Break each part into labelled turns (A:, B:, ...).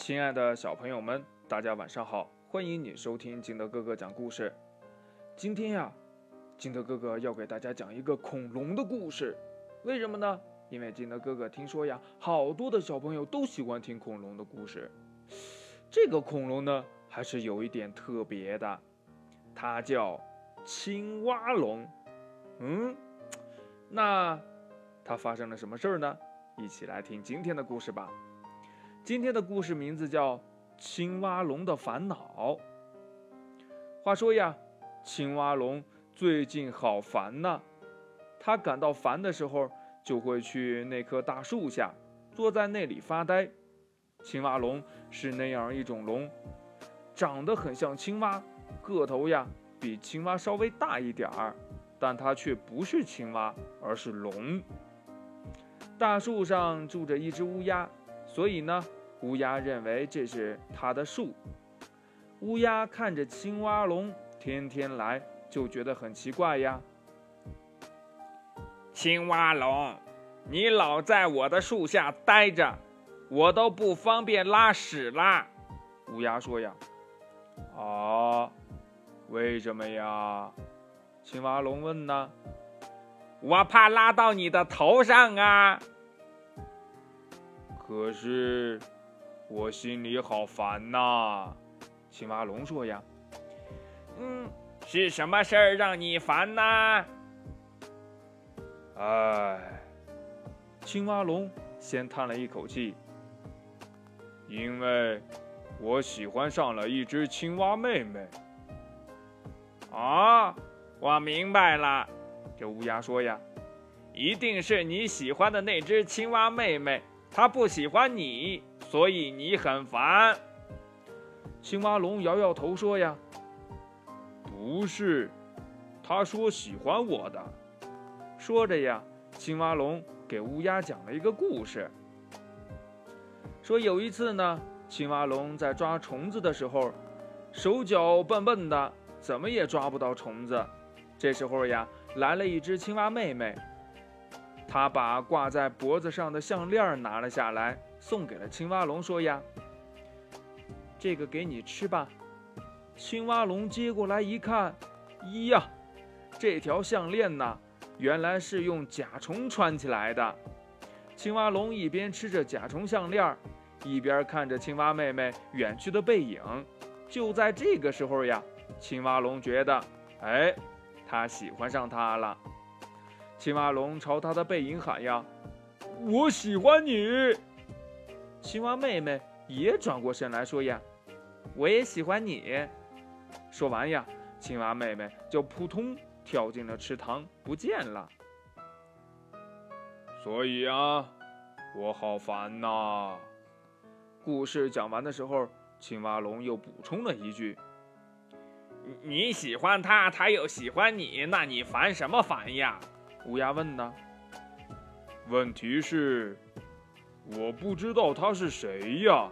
A: 亲爱的小朋友们，大家晚上好！欢迎你收听金德哥哥讲故事。今天呀，金德哥哥要给大家讲一个恐龙的故事。为什么呢？因为金德哥哥听说呀，好多的小朋友都喜欢听恐龙的故事。这个恐龙呢，还是有一点特别的，它叫青蛙龙。嗯，那它发生了什么事儿呢？一起来听今天的故事吧。今天的故事名字叫《青蛙龙的烦恼》。话说呀，青蛙龙最近好烦呐。他感到烦的时候，就会去那棵大树下，坐在那里发呆。青蛙龙是那样一种龙，长得很像青蛙，个头呀比青蛙稍微大一点儿，但它却不是青蛙，而是龙。大树上住着一只乌鸦。所以呢，乌鸦认为这是它的树。乌鸦看着青蛙龙天天来，就觉得很奇怪呀。
B: 青蛙龙，你老在我的树下待着，我都不方便拉屎啦。
A: 乌鸦说呀：“啊，为什么呀？”青蛙龙问呢。
B: 我怕拉到你的头上啊。
A: 可是，我心里好烦呐。青蛙龙说呀：“
B: 嗯，是什么事儿让你烦呐？”
A: 哎，青蛙龙先叹了一口气，因为我喜欢上了一只青蛙妹妹。
B: 啊，我明白了。这乌鸦说呀：“一定是你喜欢的那只青蛙妹妹。”他不喜欢你，所以你很烦。
A: 青蛙龙摇摇头说：“呀，不是，他说喜欢我的。”说着呀，青蛙龙给乌鸦讲了一个故事，说有一次呢，青蛙龙在抓虫子的时候，手脚笨笨的，怎么也抓不到虫子。这时候呀，来了一只青蛙妹妹。他把挂在脖子上的项链拿了下来，送给了青蛙龙，说：“呀，这个给你吃吧。”青蛙龙接过来一看，咦呀，这条项链呐，原来是用甲虫穿起来的。青蛙龙一边吃着甲虫项链，一边看着青蛙妹妹远去的背影。就在这个时候呀，青蛙龙觉得，哎，他喜欢上她了。青蛙龙朝他的背影喊呀：“我喜欢你。”青蛙妹妹也转过身来说呀：“我也喜欢你。”说完呀，青蛙妹妹就扑通跳进了池塘，不见了。所以啊，我好烦呐。故事讲完的时候，青蛙龙又补充了一句：“
B: 你喜欢他，他又喜欢你，那你烦什么烦呀？”
A: 乌鸦问呢？问题是，我不知道他是谁呀。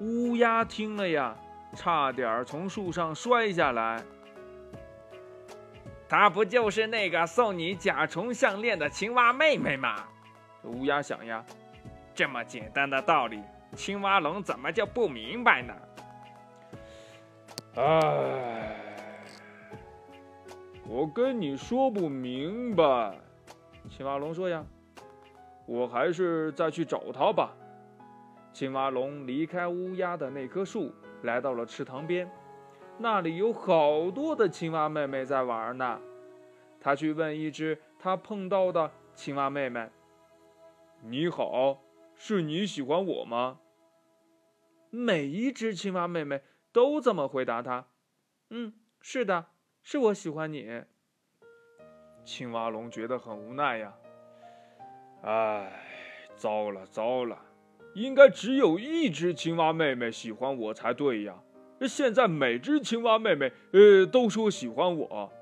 A: 乌鸦听了呀，差点从树上摔下来。
B: 他不就是那个送你甲虫项链的青蛙妹妹吗？
A: 乌鸦想呀，
B: 这么简单的道理，青蛙龙怎么就不明白呢？
A: 唉。我跟你说不明白，青蛙龙说呀，我还是再去找他吧。青蛙龙离开乌鸦的那棵树，来到了池塘边，那里有好多的青蛙妹妹在玩呢。他去问一只他碰到的青蛙妹妹：“你好，是你喜欢我吗？”每一只青蛙妹妹都这么回答他：“嗯，是的。”是我喜欢你，青蛙龙觉得很无奈呀。唉，糟了糟了，应该只有一只青蛙妹妹喜欢我才对呀。现在每只青蛙妹妹呃都说喜欢我，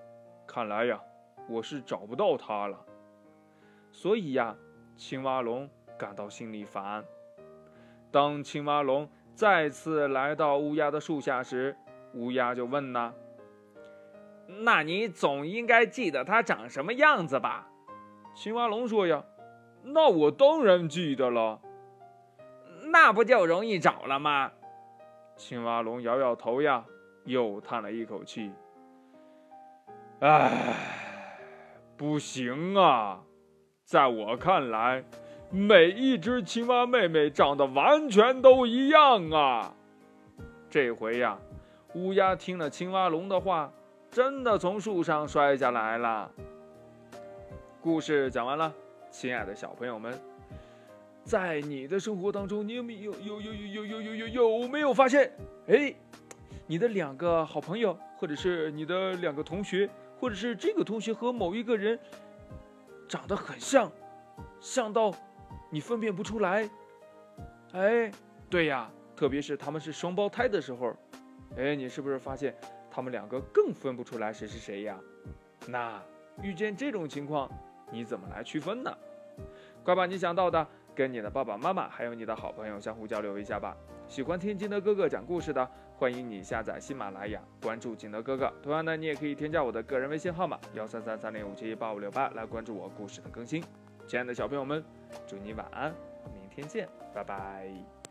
A: 看来呀，我是找不到她了。所以呀，青蛙龙感到心里烦。当青蛙龙再次来到乌鸦的树下时，乌鸦就问呐。
B: 那你总应该记得它长什么样子吧？
A: 青蛙龙说呀：“那我当然记得了。”
B: 那不就容易找了吗？
A: 青蛙龙摇摇头呀，又叹了一口气。唉，不行啊！在我看来，每一只青蛙妹妹长得完全都一样啊。这回呀，乌鸦听了青蛙龙的话，真的从树上摔下来了。故事讲完了，亲爱的小朋友们，在你的生活当中，你有没有有有有有有有有有没有发现？哎，你的两个好朋友，或者是你的两个同学，或者是这个同学和某一个人长得很像，像到你分辨不出来。哎，对呀，特别是他们是双胞胎的时候，哎，你是不是发现他们两个更分不出来谁是谁呀？那遇见这种情况。你怎么来区分呢？快把你想到的跟你的爸爸妈妈还有你的好朋友相互交流一下吧。喜欢听金德哥哥讲故事的，欢迎你下载喜马拉雅，关注金德哥哥。同样呢，你也可以添加我的个人微信号码幺三三三零五七八五六八来关注我故事的更新。亲爱的小朋友们，祝你晚安，明天见，拜拜。